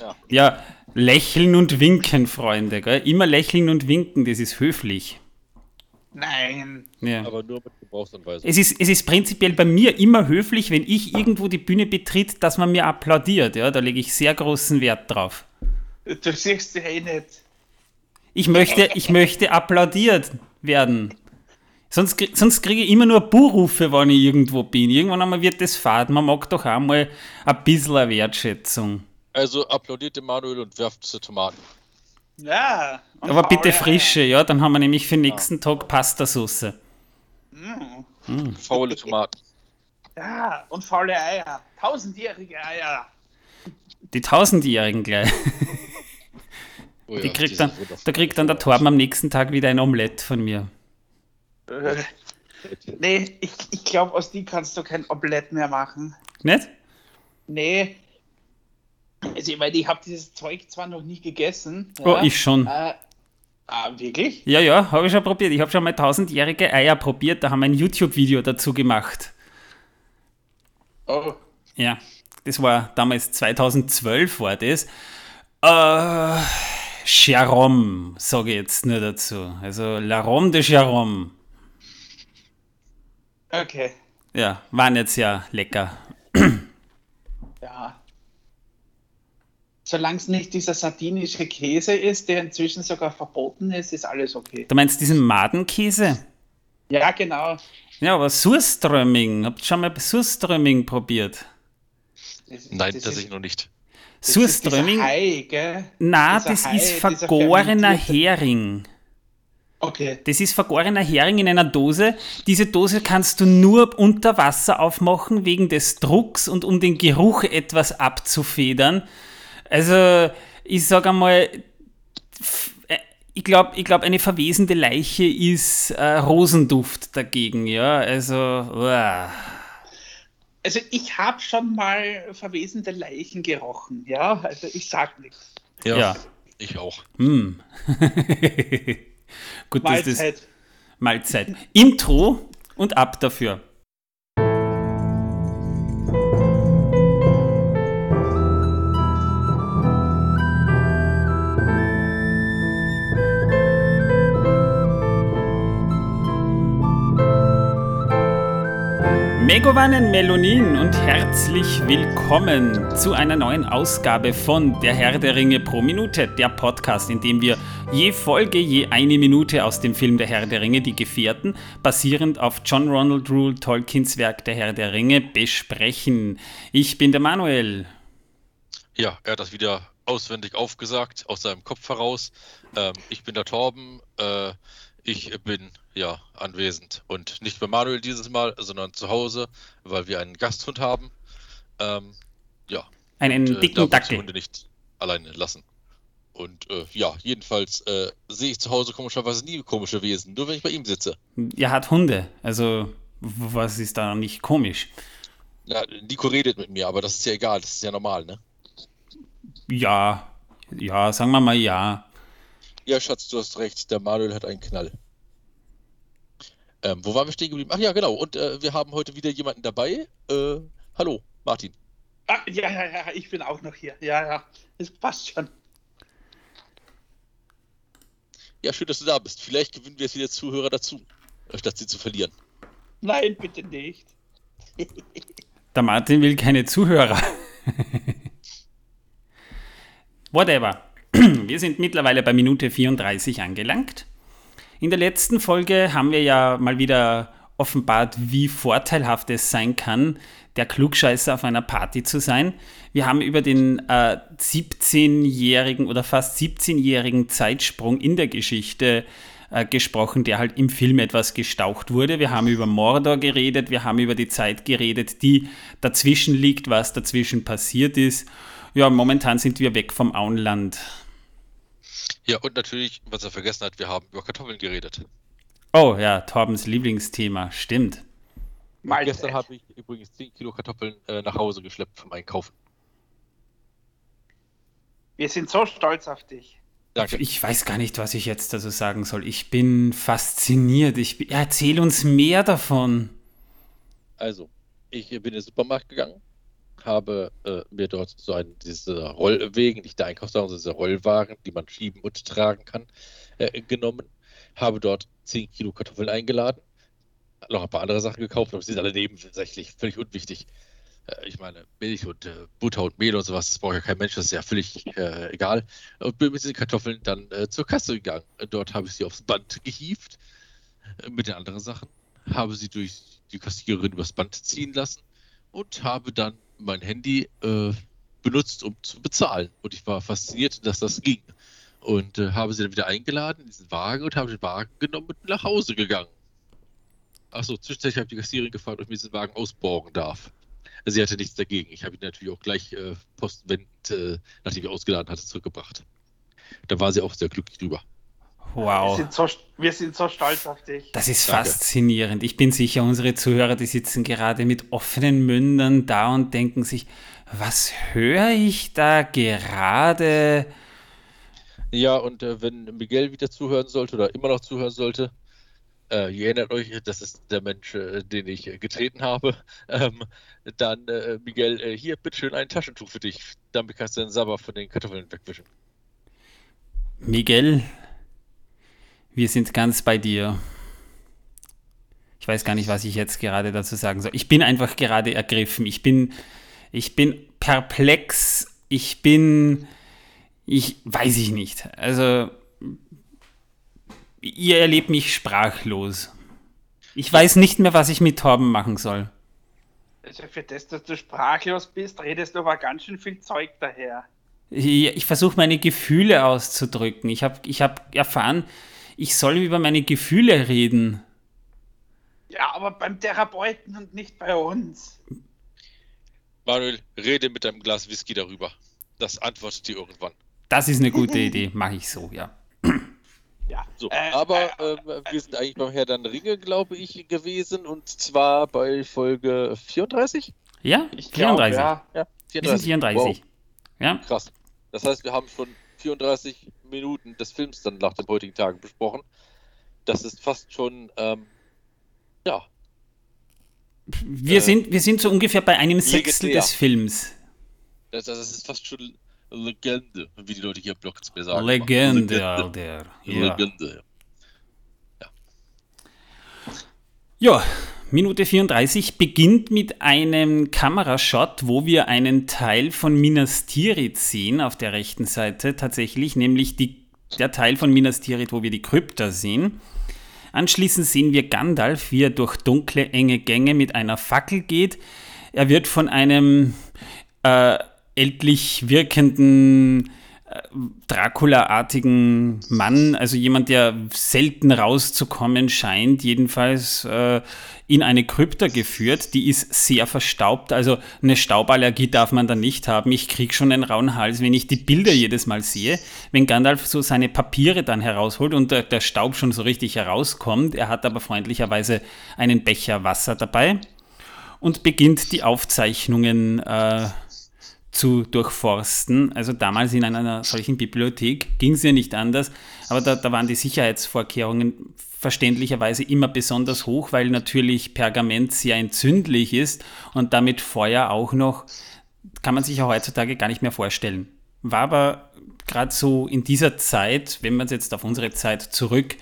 Ja. ja, lächeln und winken, Freunde. Gell? Immer lächeln und winken, das ist höflich. Nein. Ja. Aber nur mit Gebrauchsanweisung. Es ist, es ist prinzipiell bei mir immer höflich, wenn ich irgendwo die Bühne betritt, dass man mir applaudiert. Ja, da lege ich sehr großen Wert drauf. Du siehst ja eh nicht. Ich möchte, ich möchte applaudiert werden. Sonst, sonst kriege ich immer nur Buhrufe, wenn ich irgendwo bin. Irgendwann einmal wird das fad. Man mag doch auch mal ein bisschen Wertschätzung. Also applaudiert dem Manuel und werft zu Tomaten. Ja. Aber bitte frische, ja. Dann haben wir nämlich für den nächsten ja. Tag Pastasauce. Mm. Mm. Faule Tomaten. Ja, und faule Eier. Tausendjährige Eier. Die Tausendjährigen gleich. Oh ja, kriegt dann, da kriegt dann der Torben am nächsten Tag wieder ein Omelett von mir. Äh, nee, ich, ich glaube, aus die kannst du kein Omelett mehr machen. Nicht? Nee. Also, ich meine, ich habe dieses Zeug zwar noch nie gegessen. Oh, ja, ich schon. Äh, ah, wirklich? Ja, ja, habe ich schon probiert. Ich habe schon mal tausendjährige Eier probiert. Da haben wir ein YouTube-Video dazu gemacht. Oh. Ja, das war damals 2012 war das. Äh, Charom, sage ich jetzt nur dazu. Also Larom de Charom. Okay. Ja, waren jetzt ja lecker. Ja. Solange es nicht dieser sardinische Käse ist, der inzwischen sogar verboten ist, ist alles okay. Du meinst diesen Madenkäse? Ja, genau. Ja, aber Surströmming. Habt ihr schon mal Surströmming probiert? Das, Nein, das tatsächlich noch nicht. Surströmming? Nein, das Hai, ist vergorener Hering. Okay. Das ist vergorener Hering in einer Dose. Diese Dose kannst du nur unter Wasser aufmachen, wegen des Drucks und um den Geruch etwas abzufedern. Also, ich sage einmal, äh, ich glaube, ich glaub, eine verwesende Leiche ist äh, Rosenduft dagegen, ja. Also, uah. also ich habe schon mal verwesende Leichen gerochen, ja. Also ich sag nichts. Ja, ja, ich auch. Hm. Gut, Mahlzeit. Das Mahlzeit. Intro und ab dafür. Megovanen Melonin und herzlich willkommen zu einer neuen Ausgabe von Der Herr der Ringe pro Minute, der Podcast, in dem wir je Folge je eine Minute aus dem Film Der Herr der Ringe, die Gefährten, basierend auf John Ronald Rule Tolkiens Werk Der Herr der Ringe, besprechen. Ich bin der Manuel. Ja, er hat das wieder auswendig aufgesagt, aus seinem Kopf heraus. Ähm, ich bin der Torben. Äh, ich bin ja anwesend und nicht bei Manuel dieses Mal, sondern zu Hause, weil wir einen Gasthund haben. Ähm, ja. Einen und, äh, dicken Dackel. Die Hunde nicht alleine lassen. Und äh, ja, jedenfalls äh, sehe ich zu Hause komischerweise nie komische Wesen, nur wenn ich bei ihm sitze. Er hat Hunde, also was ist da nicht komisch? Ja, Nico redet mit mir, aber das ist ja egal, das ist ja normal, ne? Ja, ja, sagen wir mal ja. Ja, Schatz, du hast recht. Der Manuel hat einen Knall. Ähm, wo waren wir stehen geblieben? Ach ja, genau. Und äh, wir haben heute wieder jemanden dabei. Äh, hallo, Martin. Ah, ja, ja, ja, ich bin auch noch hier. Ja, ja, es passt schon. Ja, schön, dass du da bist. Vielleicht gewinnen wir jetzt wieder Zuhörer dazu, statt sie zu verlieren. Nein, bitte nicht. Der Martin will keine Zuhörer. Whatever. Wir sind mittlerweile bei Minute 34 angelangt. In der letzten Folge haben wir ja mal wieder offenbart, wie vorteilhaft es sein kann, der Klugscheißer auf einer Party zu sein. Wir haben über den äh, 17-jährigen oder fast 17-jährigen Zeitsprung in der Geschichte äh, gesprochen, der halt im Film etwas gestaucht wurde. Wir haben über Mordor geredet, wir haben über die Zeit geredet, die dazwischen liegt, was dazwischen passiert ist. Ja, momentan sind wir weg vom Auenland. Ja, und natürlich, was er vergessen hat, wir haben über Kartoffeln geredet. Oh ja, Torbens Lieblingsthema, stimmt. Mal gestern habe ich übrigens 10 Kilo Kartoffeln äh, nach Hause geschleppt vom Einkaufen. Wir sind so stolz auf dich. Danke. Ich weiß gar nicht, was ich jetzt dazu sagen soll. Ich bin fasziniert. Ich, erzähl uns mehr davon. Also, ich bin in den Supermarkt gegangen, habe äh, mir dort so einen, diese Rollwegen, nicht der Einkaufswagen, sondern diese Rollwagen, die man schieben und tragen kann, äh, genommen. Habe dort 10 Kilo Kartoffeln eingeladen, noch ein paar andere Sachen gekauft, aber sie sind alle nebensächlich, völlig unwichtig. Äh, ich meine, Milch und äh, Butter und Mehl und sowas, das braucht ja kein Mensch, das ist ja völlig äh, egal. Und bin mit diesen Kartoffeln dann äh, zur Kasse gegangen. Dort habe ich sie aufs Band gehievt mit den anderen Sachen, habe sie durch die Kassiererin übers Band ziehen lassen und habe dann mein Handy äh, benutzt, um zu bezahlen. Und ich war fasziniert, dass das ging. Und habe sie dann wieder eingeladen in diesen Wagen und habe den Wagen genommen und nach Hause gegangen. Achso, zwischenzeitlich habe ich die Kassiererin gefragt, ob ich mir diesen Wagen ausborgen darf. Sie hatte nichts dagegen. Ich habe ihn natürlich auch gleich äh, postwendend, äh, nachdem ich ausgeladen hatte, zurückgebracht. Da war sie auch sehr glücklich drüber. Wow. Wir sind so, wir sind so stolz auf dich. Das ist Danke. faszinierend. Ich bin sicher, unsere Zuhörer, die sitzen gerade mit offenen Mündern da und denken sich, was höre ich da gerade? Ja, und äh, wenn Miguel wieder zuhören sollte oder immer noch zuhören sollte, äh, ihr erinnert euch, das ist der Mensch, äh, den ich äh, getreten habe. Ähm, dann, äh, Miguel, äh, hier, bitteschön, ein Taschentuch für dich. Damit kannst du den Sabber von den Kartoffeln wegwischen. Miguel, wir sind ganz bei dir. Ich weiß gar nicht, was ich jetzt gerade dazu sagen soll. Ich bin einfach gerade ergriffen. Ich bin, ich bin perplex. Ich bin, ich weiß ich nicht. Also ihr erlebt mich sprachlos. Ich weiß nicht mehr, was ich mit Torben machen soll. Also für das, dass du sprachlos bist, redest du aber ganz schön viel Zeug daher. Ich, ich versuche meine Gefühle auszudrücken. Ich habe ich hab erfahren, ich soll über meine Gefühle reden. Ja, aber beim Therapeuten und nicht bei uns. Manuel, rede mit deinem Glas Whisky darüber. Das antwortet dir irgendwann. Das ist eine gute Idee. Mache ich so, ja. Ja. So, äh, aber äh, äh, wir sind eigentlich beim Herr der Ringe, glaube ich, gewesen und zwar bei Folge 34? Ja, ich 34. Glaub, ja. ja 34. Wir sind 34. Wow. Ja. Krass. Das heißt, wir haben schon 34 Minuten des Films dann nach den heutigen Tagen besprochen. Das ist fast schon, ähm, ja. Wir, äh, sind, wir sind so ungefähr bei einem Sechstel des Films. Das, das ist fast schon Legende, wie die Leute hier Blocks mir sagen. Legende, Legende. Der, ja. Legende, ja. Ja, Minute 34 beginnt mit einem Kamerashot, wo wir einen Teil von Minas Tirith sehen, auf der rechten Seite tatsächlich, nämlich die, der Teil von Minas Tirith, wo wir die Krypta sehen. Anschließend sehen wir Gandalf, wie er durch dunkle, enge Gänge mit einer Fackel geht. Er wird von einem äh, ältlich wirkenden Dracula-artigen Mann, also jemand, der selten rauszukommen scheint, jedenfalls äh, in eine Krypta geführt. Die ist sehr verstaubt, also eine Stauballergie darf man da nicht haben. Ich kriege schon einen rauen Hals, wenn ich die Bilder jedes Mal sehe. Wenn Gandalf so seine Papiere dann herausholt und der, der Staub schon so richtig herauskommt, er hat aber freundlicherweise einen Becher Wasser dabei und beginnt die Aufzeichnungen äh, zu durchforsten. Also damals in einer solchen Bibliothek ging es ja nicht anders, aber da, da, waren die Sicherheitsvorkehrungen verständlicherweise immer besonders hoch, weil natürlich Pergament sehr entzündlich ist und damit Feuer auch noch, kann man sich ja heutzutage gar nicht mehr vorstellen. War aber gerade so in dieser Zeit, wenn man es jetzt auf unsere Zeit zurück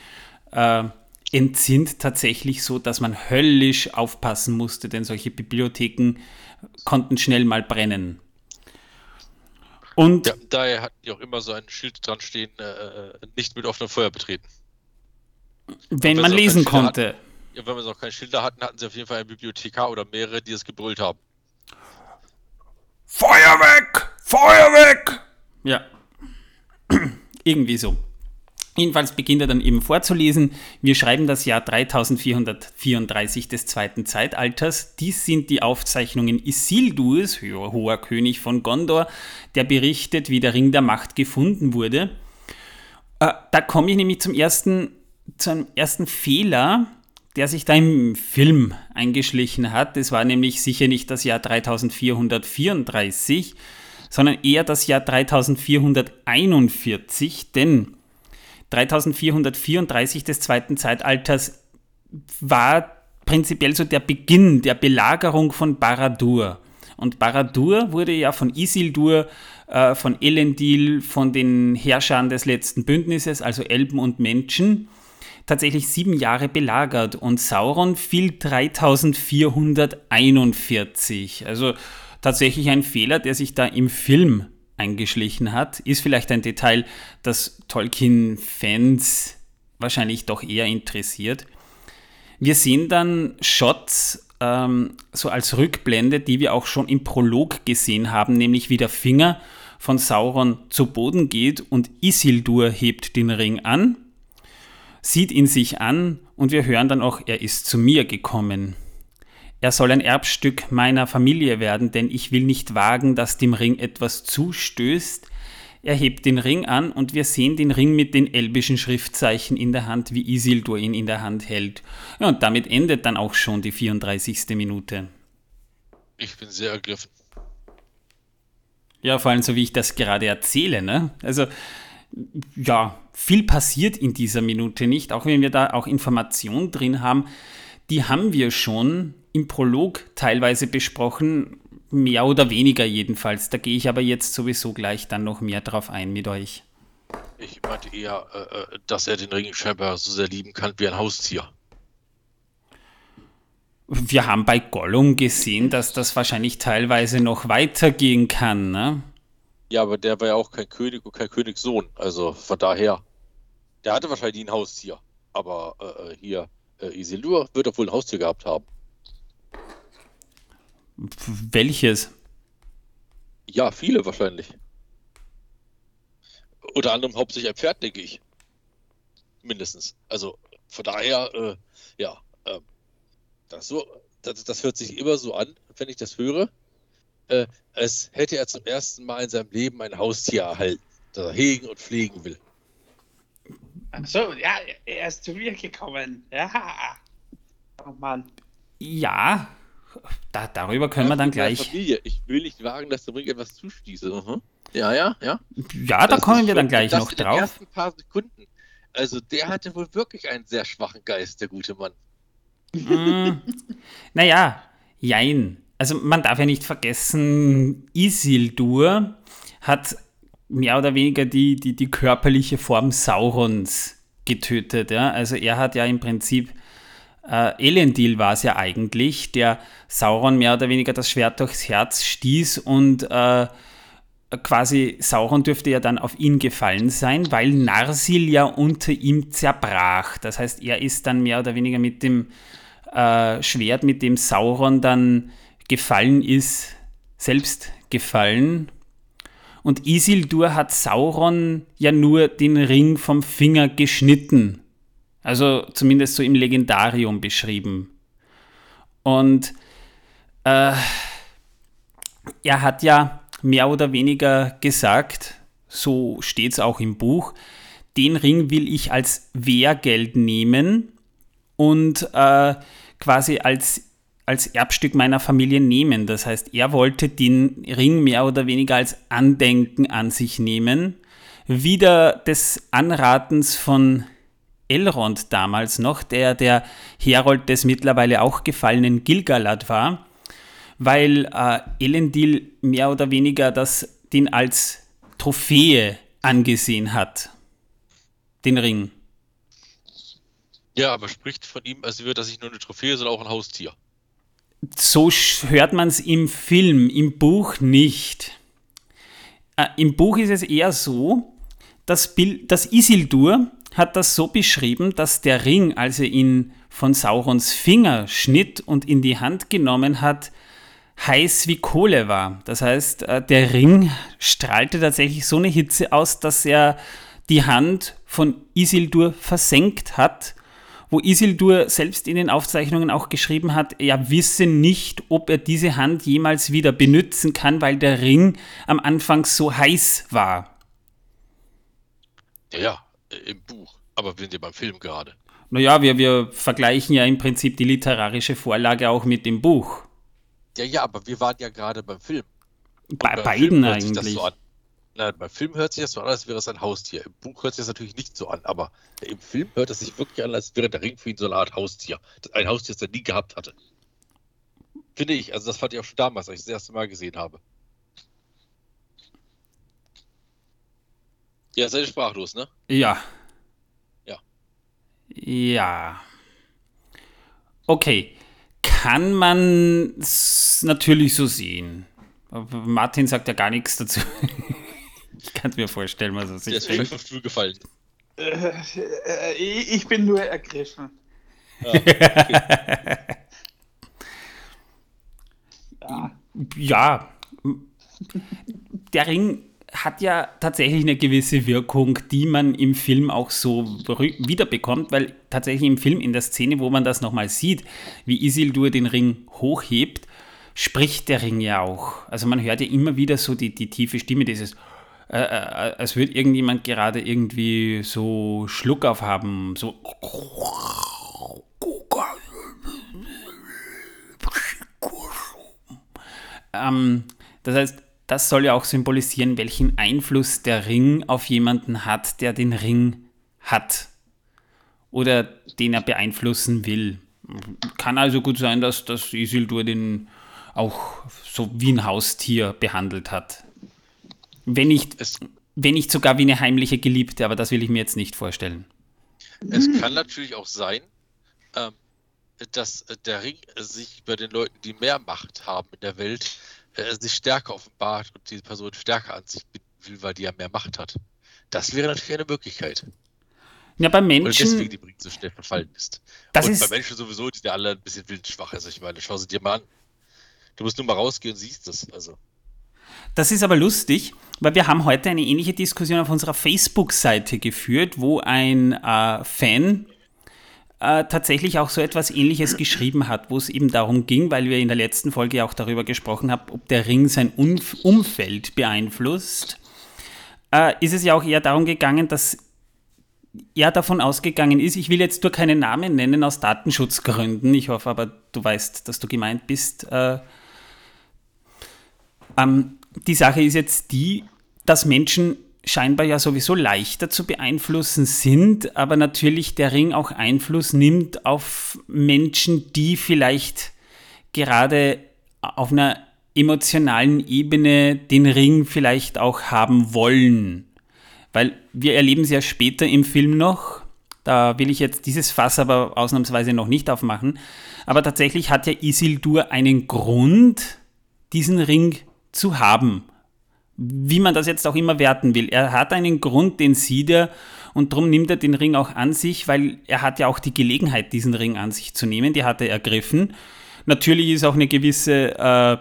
äh, entsinnt, tatsächlich so, dass man höllisch aufpassen musste, denn solche Bibliotheken konnten schnell mal brennen. Und ja, daher hatten die auch immer so ein Schild dran stehen, äh, äh nicht mit offenem Feuer betreten. Wenn man lesen konnte. Hatten, ja, wenn wir noch keine Schilder hatten, hatten sie auf jeden Fall einen Bibliothekar oder mehrere, die es gebrüllt haben. Feuer weg! Feuer weg! Ja. Irgendwie so. Jedenfalls beginnt er dann eben vorzulesen. Wir schreiben das Jahr 3434 des zweiten Zeitalters. Dies sind die Aufzeichnungen Isildurs, hoher König von Gondor, der berichtet, wie der Ring der Macht gefunden wurde. Äh, da komme ich nämlich zum ersten, zum ersten Fehler, der sich da im Film eingeschlichen hat. Das war nämlich sicher nicht das Jahr 3434, sondern eher das Jahr 3441, denn 3434 des zweiten Zeitalters war prinzipiell so der Beginn der Belagerung von Baradur. Und Baradur wurde ja von Isildur, äh, von Elendil, von den Herrschern des letzten Bündnisses, also Elben und Menschen, tatsächlich sieben Jahre belagert und Sauron fiel 3441. Also tatsächlich ein Fehler, der sich da im Film eingeschlichen hat. Ist vielleicht ein Detail, das Tolkien-Fans wahrscheinlich doch eher interessiert. Wir sehen dann Shots ähm, so als Rückblende, die wir auch schon im Prolog gesehen haben, nämlich wie der Finger von Sauron zu Boden geht und Isildur hebt den Ring an sieht ihn sich an und wir hören dann auch, er ist zu mir gekommen. Er soll ein Erbstück meiner Familie werden, denn ich will nicht wagen, dass dem Ring etwas zustößt. Er hebt den Ring an und wir sehen den Ring mit den elbischen Schriftzeichen in der Hand, wie Isildur ihn in der Hand hält. Ja, und damit endet dann auch schon die 34. Minute. Ich bin sehr ergriffen. Ja, vor allem so wie ich das gerade erzähle, ne? Also, ja, viel passiert in dieser Minute nicht, auch wenn wir da auch Informationen drin haben, die haben wir schon im Prolog teilweise besprochen, mehr oder weniger jedenfalls. Da gehe ich aber jetzt sowieso gleich dann noch mehr drauf ein mit euch. Ich meinte eher, äh, äh dass er den Ring scheinbar so sehr lieben kann wie ein Haustier. Wir haben bei Gollum gesehen, dass das wahrscheinlich teilweise noch weitergehen kann, ne? Ja, aber der war ja auch kein König und kein Königssohn. Also von daher. Der hatte wahrscheinlich ein Haustier. Aber äh, äh hier, äh, Isildur wird doch wohl ein Haustier gehabt haben. Welches? Ja, viele wahrscheinlich. Unter anderem hauptsächlich ein Pferd, denke ich. Mindestens. Also von daher, äh, ja, äh, das, so, das, das hört sich immer so an, wenn ich das höre äh, als hätte er zum ersten Mal in seinem Leben ein Haustier erhalten, das er hegen und pflegen will. Ach so, ja, er ist zu mir gekommen. Ja. Oh Mann. Ja, da, darüber können ja, wir dann gleich. Familie. Ich will nicht wagen, dass der Ring etwas zustieße. Uh Ja, ja, ja. Ja, da das kommen wir dann gleich noch drauf. In den ersten paar Sekunden. Also, der hatte wohl wirklich einen sehr schwachen Geist, der gute Mann. Mm, naja, jein also man darf ja nicht vergessen, Isildur hat mehr oder weniger die, die, die körperliche Form Saurons getötet. Ja? Also er hat ja im Prinzip, äh, Elendil war es ja eigentlich, der Sauron mehr oder weniger das Schwert durchs Herz stieß und äh, quasi Sauron dürfte ja dann auf ihn gefallen sein, weil Narsil ja unter ihm zerbrach. Das heißt, er ist dann mehr oder weniger mit dem äh, Schwert, mit dem Sauron dann gefallen ist, selbst gefallen. Und Isildur hat Sauron ja nur den Ring vom Finger geschnitten. Also zumindest so im Legendarium beschrieben. Und äh, er hat ja mehr oder weniger gesagt, so steht es auch im Buch, den Ring will ich als Wehrgeld nehmen und äh, quasi als als Erbstück meiner Familie nehmen. Das heißt, er wollte den Ring mehr oder weniger als Andenken an sich nehmen. Wieder des Anratens von Elrond damals noch, der der Herold des mittlerweile auch gefallenen Gilgalad war, weil äh, Elendil mehr oder weniger das, den als Trophäe angesehen hat. Den Ring. Ja, aber spricht von ihm, als wäre das nicht nur eine Trophäe, sondern auch ein Haustier so hört man es im Film, im Buch nicht. Äh, Im Buch ist es eher so, dass, Bild, dass Isildur hat das so beschrieben, dass der Ring, als er ihn von Saurons Finger schnitt und in die Hand genommen hat, heiß wie Kohle war. Das heißt, äh, der Ring strahlte tatsächlich so eine Hitze aus, dass er die Hand von Isildur versenkt hat wo Isildur selbst in den Aufzeichnungen auch geschrieben hat, er wisse nicht, ob er diese Hand jemals wieder benutzen kann, weil der Ring am Anfang so heiß war. Ja, im Buch, aber wir sind ja beim Film gerade. Naja, wir, wir vergleichen ja im Prinzip die literarische Vorlage auch mit dem Buch. Ja, ja, aber wir waren ja gerade beim Film. Bei beiden Film eigentlich. So Nein, beim Film hört sich das so an, als wäre es ein Haustier. Im Buch hört sich das natürlich nicht so an, aber im Film hört es sich wirklich an, als wäre der Ring für ihn so eine Art Haustier. Ein Haustier, das er nie gehabt hatte. Finde ich. Also das fand ich auch schon damals, als ich das erste Mal gesehen habe. Ja, seid ihr sprachlos, ne? Ja. Ja. Okay. Kann man es natürlich so sehen. Aber Martin sagt ja gar nichts dazu. ich kann es mir vorstellen, was er Der sich ist vielleicht denkt. vom Stuhl gefallen. Äh, äh, ich ich bin nur ergriffen. Ja, okay. Ja. Ja. Der Ring hat ja tatsächlich eine gewisse Wirkung, die man im Film auch so wiederbekommt, weil tatsächlich im Film, in der Szene, wo man das nochmal sieht, wie Isildur den Ring hochhebt, spricht der Ring ja auch. Also man hört ja immer wieder so die, die tiefe Stimme, dieses, äh, äh, als würde irgendjemand gerade irgendwie so Schluck aufhaben, so. Ähm, das heißt, das soll ja auch symbolisieren, welchen Einfluss der Ring auf jemanden hat, der den Ring hat. Oder den er beeinflussen will. Kann also gut sein, dass, dass Isildur den auch so wie ein Haustier behandelt hat. Wenn nicht, Es, wenn nicht sogar wie eine heimliche Geliebte, aber das will ich mir jetzt nicht vorstellen. es kann natürlich auch sein, ähm, dass der Ring sich bei den Leuten, die mehr Macht haben in der Welt, äh, sich stärker offenbart und die Person stärker an sich binden will, weil die ja mehr Macht hat. Das wäre natürlich eine Möglichkeit. Ja, bei Menschen, deswegen die Ring so schnell verfallen ist. Das und ist- bei Menschen sowieso, die sind ja alle ein bisschen wildschwach. Also ich meine, schau sie dir mal an. Du musst nur mal rausgehen und siehst es. Also. Das ist aber lustig, weil wir haben heute eine ähnliche Diskussion auf unserer Facebook-Seite geführt, wo ein äh, Fan äh, tatsächlich auch so etwas Ähnliches geschrieben hat, wo es eben darum ging, weil wir in der letzten Folge auch darüber gesprochen haben, ob der Ring sein Umf Umfeld beeinflusst, äh, ist es ja auch eher darum gegangen, dass er davon ausgegangen ist, ich will jetzt nur keinen Namen nennen aus Datenschutzgründen, ich hoffe aber, du weißt, dass du gemeint bist, äh, ähm, die Sache ist jetzt die, dass Menschen scheinbar ja sowieso leichter zu beeinflussen sind, aber natürlich der Ring auch Einfluss nimmt auf Menschen, die vielleicht gerade auf einer emotionalen Ebene den Ring vielleicht auch haben wollen. Weil wir erleben es ja später im Film noch, da will ich jetzt dieses Fass aber ausnahmsweise noch nicht aufmachen, aber tatsächlich hat ja Isildur einen Grund, diesen Ring zu haben. Wie man das jetzt auch immer werten will. Er hat einen Grund, den sieht er und darum nimmt er den Ring auch an sich, weil er hat ja auch die Gelegenheit, diesen Ring an sich zu nehmen. Die hat er ergriffen. Natürlich ist auch eine gewisse, äh,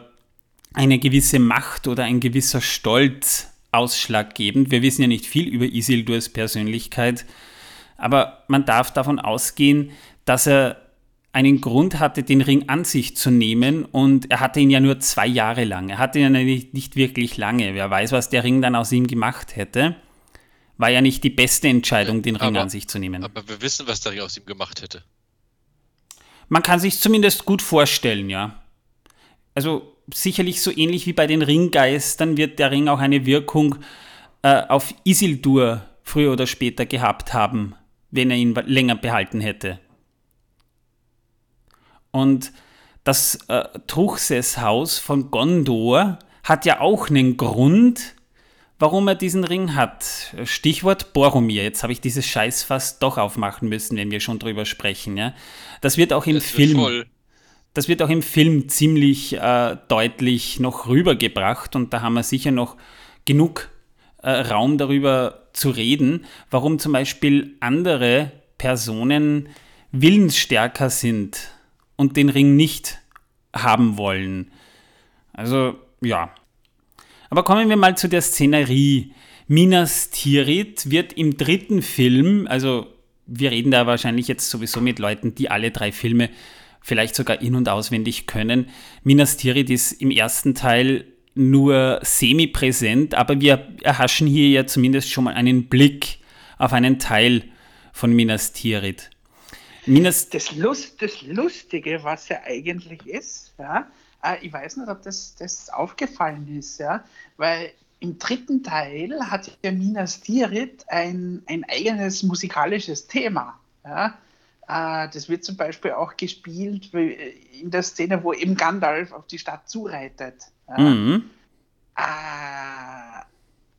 eine gewisse Macht oder ein gewisser Stolz ausschlaggebend. Wir wissen ja nicht viel über Isildurs Persönlichkeit, aber man darf davon ausgehen, dass er einen Grund hatte, den Ring an sich zu nehmen und er hatte ihn ja nur zwei Jahre lang. Er hatte ihn ja nicht, nicht wirklich lange. Wer weiß, was der Ring dann aus ihm gemacht hätte. War ja nicht die beste Entscheidung, den Ring Aber- an sich zu nehmen. Aber wir wissen, was der Ring aus ihm gemacht hätte. Man kann sich zumindest gut vorstellen, ja. Also sicherlich so ähnlich wie bei den Ringgeistern wird der Ring auch eine Wirkung äh, auf Isildur früher oder später gehabt haben, wenn er ihn länger behalten hätte. Und das äh, Truchsess-Haus von Gondor hat ja auch einen Grund, warum er diesen Ring hat. Stichwort Boromir. Jetzt habe ich dieses Scheißfass doch aufmachen müssen, wenn wir schon drüber sprechen. Ja? Das wird auch im Das Film voll. das wird auch im Film ziemlich äh, deutlich noch rübergebracht und da haben wir sicher noch genug äh, Raum darüber zu reden, warum zum Beispiel andere Personen willensstärker sind und den Ring nicht haben wollen. Also ja. Aber kommen wir mal zu der Szenerie. Minas Tirith wird im dritten Film, also wir reden da wahrscheinlich jetzt sowieso mit Leuten, die alle drei Filme vielleicht sogar in- und auswendig können. Minas Tirith ist im ersten Teil nur semi-präsent, aber wir erhaschen hier ja zumindest schon mal einen Blick auf einen Teil von Minas Tirith. Minas, Das, Lust, das Lustige, was ja eigentlich ist, ja, äh, ich weiß nicht, ob das, das aufgefallen ist, ja, weil im dritten Teil hat ja Minas Tirith ein, ein eigenes musikalisches Thema. Ja. Äh, das wird zum Beispiel auch gespielt in der Szene, wo eben Gandalf auf die Stadt zureitet. Ja. Mhm. Äh,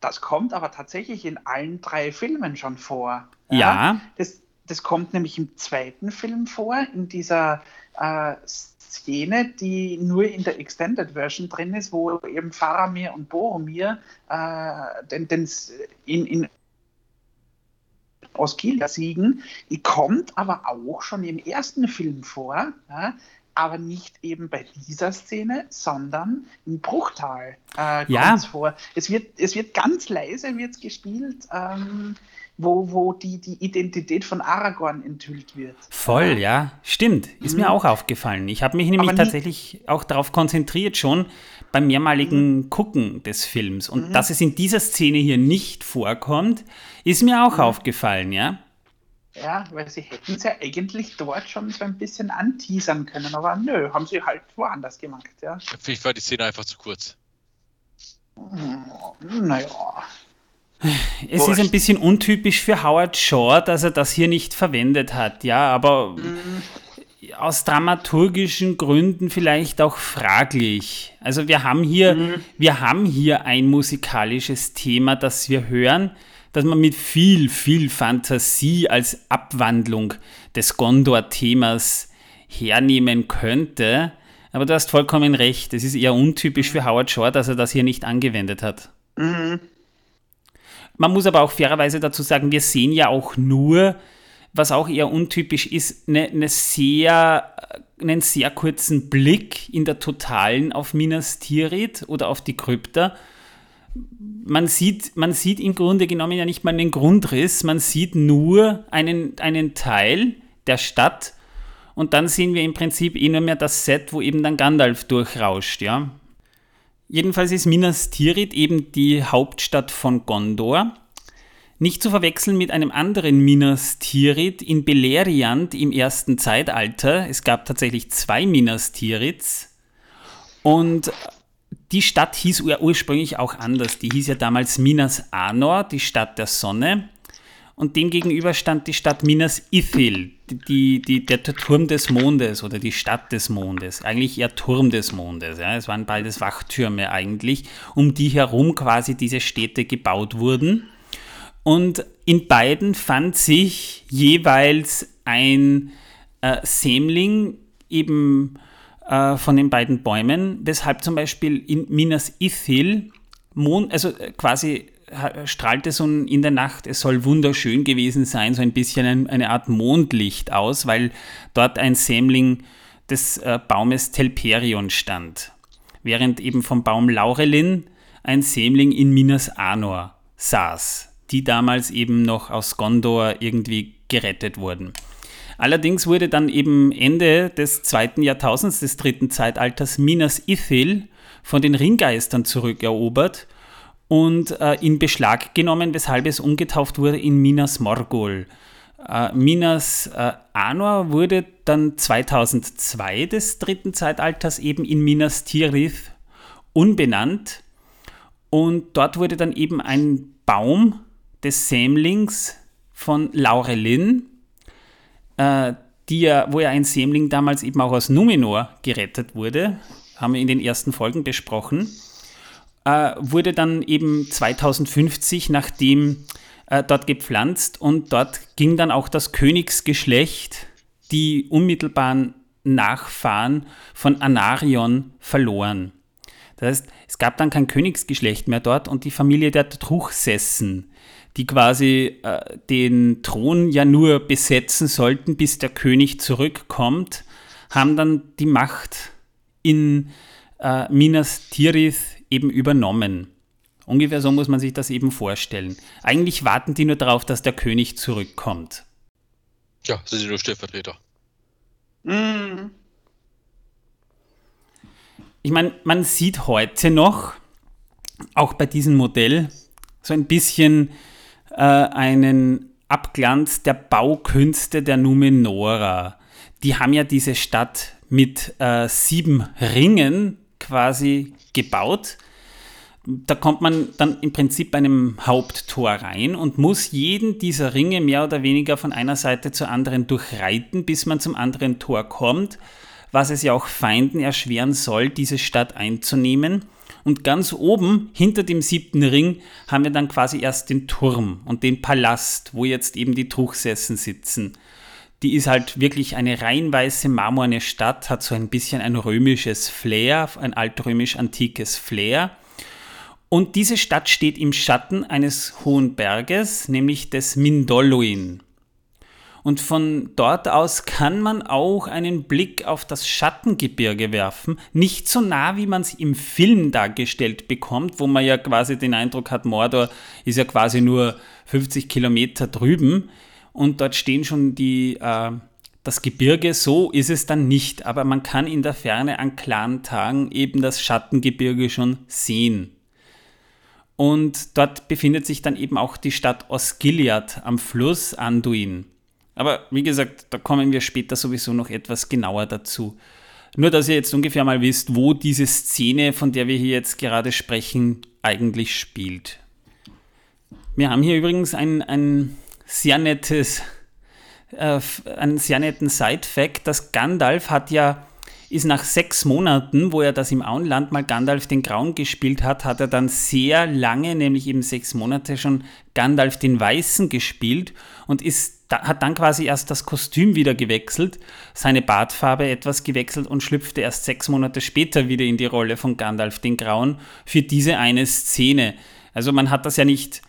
das kommt aber tatsächlich in allen drei Filmen schon vor. Ja. ja. Das, das kommt nämlich im zweiten Film vor, in dieser äh, Szene, die nur in der Extended Version drin ist, wo eben Faramir und Boromir äh, den, den, in, in Osgiliath siegen, die kommt aber auch schon im ersten Film vor, ja, aber nicht eben bei dieser Szene, sondern im Bruchtal äh, ja. vor. Es wird, es wird ganz leise wird's gespielt. Ähm, wo, wo die, die Identität von Aragorn enthüllt wird. Voll, ja, stimmt. Ist mhm. mir auch aufgefallen. Ich habe mich nämlich tatsächlich auch darauf konzentriert, schon beim mehrmaligen mhm. Gucken des Films. Und mhm. dass es in dieser Szene hier nicht vorkommt, ist mir auch mhm. aufgefallen, ja. Ja, weil sie hätten es ja eigentlich dort schon so ein bisschen anteasern können, aber nö, haben sie halt woanders gemacht, ja. Vielleicht war die Szene einfach zu kurz. Naja, es Wurscht. ist ein bisschen untypisch für Howard Shaw, dass er das hier nicht verwendet hat, ja, aber mhm. aus dramaturgischen Gründen vielleicht auch fraglich. Also wir haben hier, mhm. wir haben hier ein musikalisches Thema, das wir hören, das man mit viel, viel Fantasie als Abwandlung des Gondor-Themas hernehmen könnte. Aber du hast vollkommen recht, es ist eher untypisch für Howard Shaw, dass er das hier nicht angewendet hat. Mhm. Man muss aber auch fairerweise dazu sagen, wir sehen ja auch nur, was auch eher untypisch ist, eine, eine sehr, einen sehr kurzen Blick in der Totalen auf Minas Tirith oder auf die Krypta. Man sieht, man sieht im Grunde genommen ja nicht mal einen Grundriss, man sieht nur einen, einen Teil der Stadt und dann sehen wir im Prinzip eh nur mehr das Set, wo eben dann Gandalf durchrauscht, ja. Jedenfalls ist Minas Tirith eben die Hauptstadt von Gondor. Nicht zu verwechseln mit einem anderen Minas Tirith in Beleriand im ersten Zeitalter. Es gab tatsächlich zwei Minas Tiriths. Und die Stadt hieß ursprünglich auch anders. Die hieß ja damals Minas Anor, die Stadt der Sonne und dem gegenüber stand die Stadt Minas Ithil, die, die, der Turm des Mondes oder die Stadt des Mondes, eigentlich eher Turm des Mondes. Ja. Es waren beides Wachtürme eigentlich, um die herum quasi diese Städte gebaut wurden. Und in beiden fand sich jeweils ein äh, Sämling eben äh, von den beiden Bäumen, weshalb zum Beispiel in Minas Ithil Mond, also äh, quasi strahlte so in der Nacht, es soll wunderschön gewesen sein, so ein bisschen eine Art Mondlicht aus, weil dort ein Sämling des äh, Baumes Telperion stand, während eben vom Baum Laurelin ein Sämling in Minas Anor saß, die damals eben noch aus Gondor irgendwie gerettet wurden. Allerdings wurde dann eben Ende des zweiten Jahrtausends des dritten Zeitalters Minas Ithil von den Ringgeistern zurückerobert und äh, in Beschlag genommen, weshalb es umgetauft wurde in Minas Morgul. Äh, Minas äh, Anor wurde dann 2002 des dritten Zeitalters eben in Minas Tirith umbenannt und dort wurde dann eben ein Baum des Sämlings von Laurelin, äh, die ja, wo ja ein Sämling damals eben auch aus Numenor gerettet wurde, haben wir in den ersten Folgen besprochen äh, wurde dann eben 2050, nachdem äh, dort gepflanzt und dort ging dann auch das Königsgeschlecht, die unmittelbaren Nachfahren von Anarion verloren. Das heißt, es gab dann kein Königsgeschlecht mehr dort und die Familie der Truchsessen, die quasi äh, den Thron ja nur besetzen sollten, bis der König zurückkommt, haben dann die Macht in äh, Minas Tirith eben übernommen. Ungefähr so muss man sich das eben vorstellen. Eigentlich warten die nur darauf, dass der König zurückkommt. Ja, sie sind nur Stellvertreter. Mhm. Ich meine, man sieht heute noch, auch bei diesem Modell, so ein bisschen äh, einen Abglanz der Baukünste der Numenora. Die haben ja diese Stadt mit äh, sieben Ringen quasi gebaut. da kommt man dann im Prinzip bei einem Haupttor rein und muss jeden dieser Ringe mehr oder weniger von einer Seite zur anderen durchreiten, bis man zum anderen Tor kommt, was es ja auch Feinden erschweren soll, diese Stadt einzunehmen. Und ganz oben, hinter dem siebten Ring, haben wir dann quasi erst den Turm und den Palast, wo jetzt eben die Truchsessen sitzen. Die ist halt wirklich eine rein weiße marmorne Stadt, hat so ein bisschen ein römisches Flair, ein altrömisch-antikes Flair. Und diese Stadt steht im Schatten eines hohen Berges, nämlich des Mindolluin. Und von dort aus kann man auch einen Blick auf das Schattengebirge werfen. Nicht so nah, wie man es im Film dargestellt bekommt, wo man ja quasi den Eindruck hat, Mordor ist ja quasi nur 50 Kilometer drüben und dort stehen schon die, äh, das Gebirge. So ist es dann nicht, aber man kann in der Ferne an klaren Tagen eben das Schattengebirge schon sehen. Und dort befindet sich dann eben auch die Stadt Osgiliath am Fluss Anduin. Aber wie gesagt, da kommen wir später sowieso noch etwas genauer dazu. Nur, dass ihr jetzt ungefähr mal wisst, wo diese Szene, von der wir hier jetzt gerade sprechen, eigentlich spielt. Wir haben hier übrigens ein, ein sehr nettes, äh, einen sehr netten Side-Fact, dass Gandalf hat ja ist nach sechs Monaten, wo er das im Auenland mal Gandalf den Grauen gespielt hat, hat er dann sehr lange, nämlich eben sechs Monate schon Gandalf den Weißen gespielt und ist hat dann quasi erst das Kostüm wieder gewechselt, seine Bartfarbe etwas gewechselt und schlüpfte erst sechs Monate später wieder in die Rolle von Gandalf den Grauen für diese eine Szene. Also man hat das ja nicht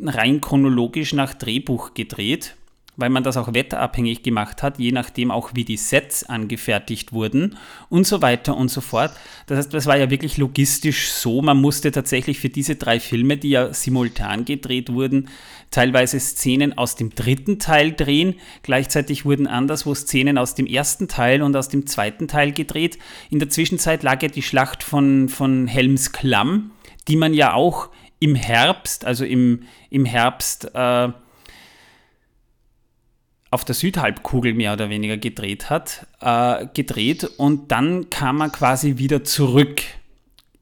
rein chronologisch nach Drehbuch gedreht, weil man das auch wetterabhängig gemacht hat, je nachdem auch wie die Sets angefertigt wurden und so weiter und so fort. Das heißt, das war ja wirklich logistisch so, man musste tatsächlich für diese drei Filme, die ja simultan gedreht wurden, teilweise Szenen aus dem dritten Teil drehen. Gleichzeitig wurden anderswo Szenen aus dem ersten Teil und aus dem zweiten Teil gedreht. In der Zwischenzeit lag ja die Schlacht von, von Helms Klamm, die man ja auch im Herbst, also im, im Herbst äh, auf der Südhalbkugel mehr oder weniger gedreht hat, äh, gedreht und dann kam er quasi wieder zurück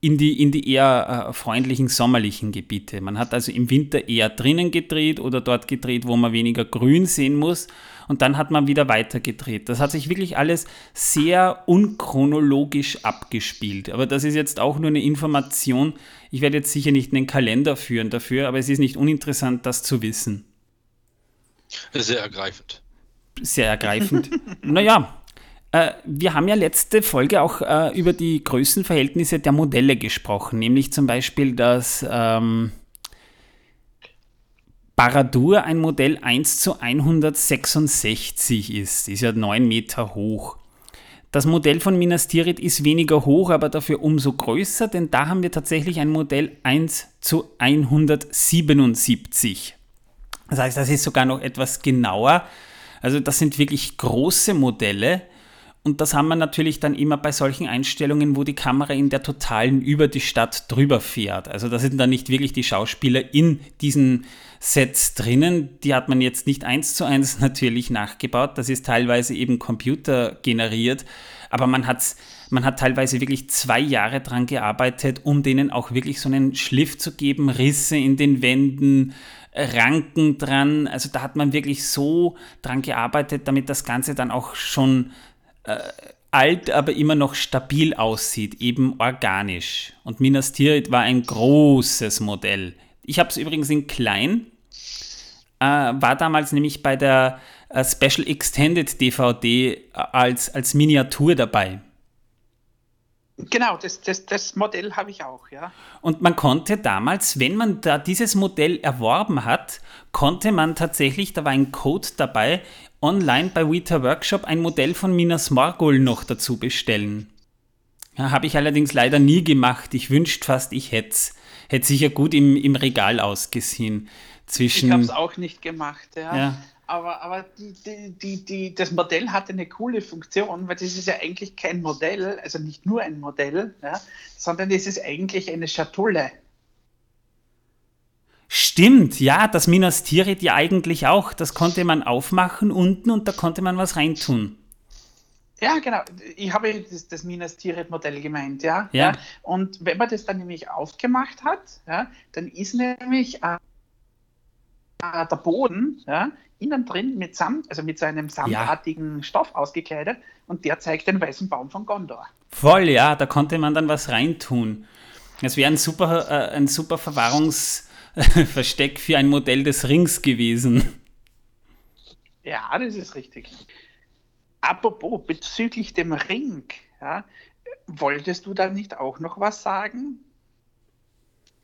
in die, in die eher äh, freundlichen sommerlichen Gebiete. Man hat also im Winter eher drinnen gedreht oder dort gedreht, wo man weniger Grün sehen muss und dann hat man wieder weiter gedreht. Das hat sich wirklich alles sehr unchronologisch abgespielt. Aber das ist jetzt auch nur eine Information. Ich werde jetzt sicher nicht einen Kalender führen dafür, aber es ist nicht uninteressant, das zu wissen. Sehr ergreifend. Sehr ergreifend. naja, äh, wir haben ja letzte Folge auch äh, über die Größenverhältnisse der Modelle gesprochen, nämlich zum Beispiel, dass ähm, Baradur ein Modell 1 zu 166 ist. Ist ja 9 Meter hoch. Das Modell von Minas Tirith ist weniger hoch, aber dafür umso größer, denn da haben wir tatsächlich ein Modell 1 zu 177. Das heißt, das ist sogar noch etwas genauer. Also das sind wirklich große Modelle. Und das haben wir natürlich dann immer bei solchen Einstellungen, wo die Kamera in der totalen über die Stadt drüber fährt. Also da sind dann nicht wirklich die Schauspieler in diesen Sets drinnen. Die hat man jetzt nicht eins zu eins natürlich nachgebaut. Das ist teilweise eben computergeneriert. Aber man, hat's, man hat teilweise wirklich zwei Jahre dran gearbeitet, um denen auch wirklich so einen Schliff zu geben, Risse in den Wänden, Ranken dran. Also da hat man wirklich so dran gearbeitet, damit das Ganze dann auch schon äh, alt, aber immer noch stabil aussieht, eben organisch. Und Minas Tirith war ein großes Modell. Ich habe es übrigens in klein, äh, war damals nämlich bei der äh, Special Extended DVD äh, als, als Miniatur dabei. Genau, das, das, das Modell habe ich auch, ja. Und man konnte damals, wenn man da dieses Modell erworben hat, konnte man tatsächlich, da war ein Code dabei, online bei Vita Workshop ein Modell von Minas Morgul noch dazu bestellen. Ja, habe ich allerdings leider nie gemacht. Ich wünschte fast, ich hätte es. Hätte sicher gut im, im Regal ausgesehen. Zwischen, ich habe es auch nicht gemacht, ja. ja aber, aber die, die, die, die, das Modell hatte eine coole Funktion, weil das ist ja eigentlich kein Modell, also nicht nur ein Modell, ja, sondern es ist eigentlich eine Schatulle. Stimmt, ja, das Minas Tirith ja eigentlich auch. Das konnte man aufmachen unten und da konnte man was reintun. Ja, genau. Ich habe das, das Minas Tirith Modell gemeint, ja? Ja. Und wenn man das dann nämlich aufgemacht hat, ja, dann ist nämlich äh, der Boden ja, innen drin mit Samt, also mit so einem samtartigen Stoff ausgekleidet und der zeigt den weißen Baum von Gondor. Voll, ja, da konnte man dann was reintun. Es wäre ein super, äh, ein super Verwahrungsversteck für ein Modell des Rings gewesen. Ja, das ist richtig. Apropos bezüglich dem Ring, ja, wolltest du da nicht auch noch was sagen?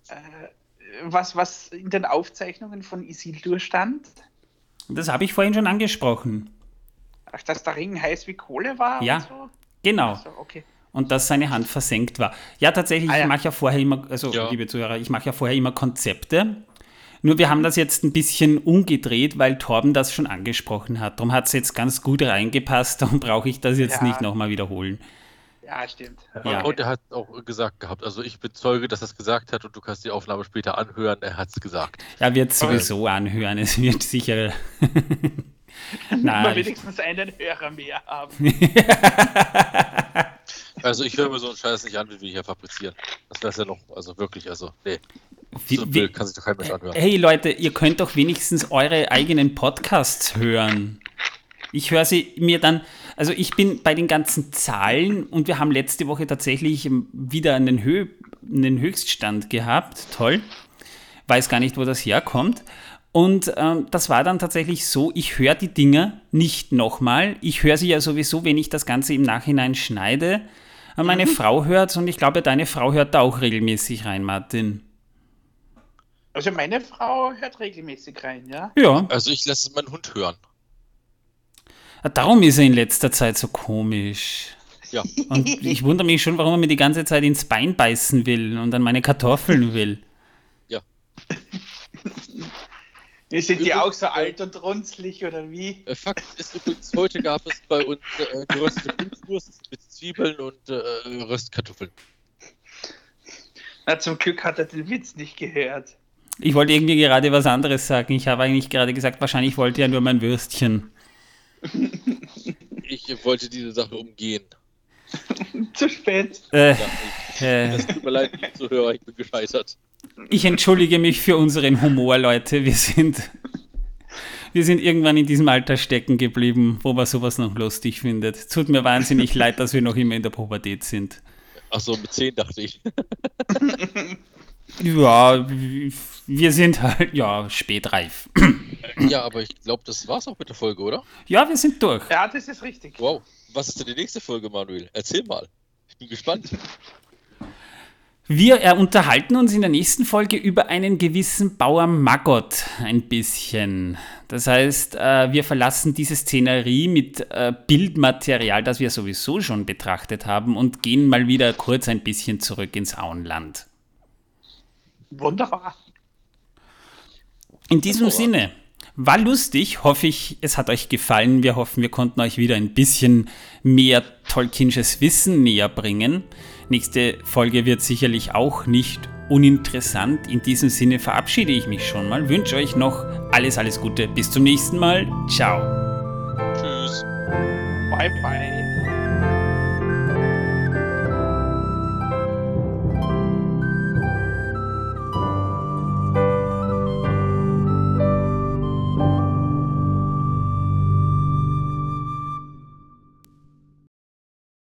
Äh, was, was in den Aufzeichnungen von Isildur stand? Das habe ich vorhin schon angesprochen. Ach, dass der Ring heiß wie Kohle war? Ja, und so? genau. So, okay. Und dass seine Hand versenkt war. Ja, tatsächlich, Ah, ja. ich mache ja vorher immer, also Ja. liebe Zuhörer, ich mache ja vorher immer Konzepte. Nur wir haben das jetzt ein bisschen umgedreht, weil Torben das schon angesprochen hat. Darum hat es jetzt ganz gut reingepasst, darum brauche ich das jetzt Ja. nicht nochmal wiederholen. Ja, stimmt. Ja. Und er hat auch gesagt gehabt. Also ich bezeuge, dass er es gesagt hat und du kannst die Aufnahme später anhören. Er hat es gesagt. Er wird sowieso anhören, es wird sicher. Mal Nein, ich- wenigstens einen Hörer mehr haben. Also ich höre mir so einen Scheiß nicht an, wie wir hier fabrizieren. Das wäre ja noch, also wirklich, also nee. wie, So wie, kann sich doch kein Mensch anhören. hey Leute, ihr könnt doch wenigstens eure eigenen Podcasts hören. Ich höre sie mir dann, also ich bin bei den ganzen Zahlen und wir haben letzte Woche tatsächlich wieder einen, Hö einen Höchststand gehabt. Toll. Weiß gar nicht, wo das herkommt. Und ähm, das war dann tatsächlich so, ich höre die Dinger nicht nochmal. Ich höre sie ja sowieso, wenn ich das Ganze im Nachhinein schneide. Aber Meine Frau hört und ich glaube, deine Frau hört da auch regelmäßig rein, Martin. Also meine Frau hört regelmäßig rein, ja? Ja, Also ich lasse meinen Hund hören. darum ist er in letzter Zeit so komisch. Ja. Und ich wundere mich schon, warum er mir die ganze Zeit ins Bein beißen will und an meine Kartoffeln will. Ja. Sind die auch so alt und runzlig oder wie? Äh, Fakt ist übrigens, heute gab es bei uns äh, geröstete Blutwurst mit Zwiebeln und äh, Röstkartoffeln. Na, zum Glück hat er den Witz nicht gehört. Ich wollte irgendwie gerade was anderes sagen. Ich habe eigentlich gerade gesagt, wahrscheinlich wollte er nur mein Würstchen. Ich wollte diese Sache umgehen. Zu spät. Äh, Ja, ich, äh, das tut mir leid, Zuhörer, ich bin gescheitert. Ich entschuldige mich für unseren Humor, Leute. Wir sind, wir sind irgendwann in diesem Alter stecken geblieben, wo man sowas noch lustig findet. Tut mir wahnsinnig leid, dass wir noch immer in der Pubertät sind. Achso, mit 10 dachte ich. Ja, wir sind halt, ja, spätreif. Ja, aber ich glaube, das war's auch mit der Folge, oder? Ja, wir sind durch. Ja, das ist richtig. Wow. Was ist denn die nächste Folge, Manuel? Erzähl mal. Ich bin gespannt. Wir äh, unterhalten uns in der nächsten Folge über einen gewissen Bauer Maggot ein bisschen. Das heißt, äh, wir verlassen diese Szenerie mit äh, Bildmaterial, das wir sowieso schon betrachtet haben, und gehen mal wieder kurz ein bisschen zurück ins Auenland. Wunderbar. In diesem Wunderbar. Sinne, war lustig, hoffe ich, es hat euch gefallen. Wir hoffen, wir konnten euch wieder ein bisschen mehr Tolkienisches Wissen näher bringen. Nächste Folge wird sicherlich auch nicht uninteressant. In diesem Sinne verabschiede ich mich schon mal, wünsche euch noch alles, alles Gute. Bis zum nächsten Mal. Ciao. Tschüss. Bye, bye.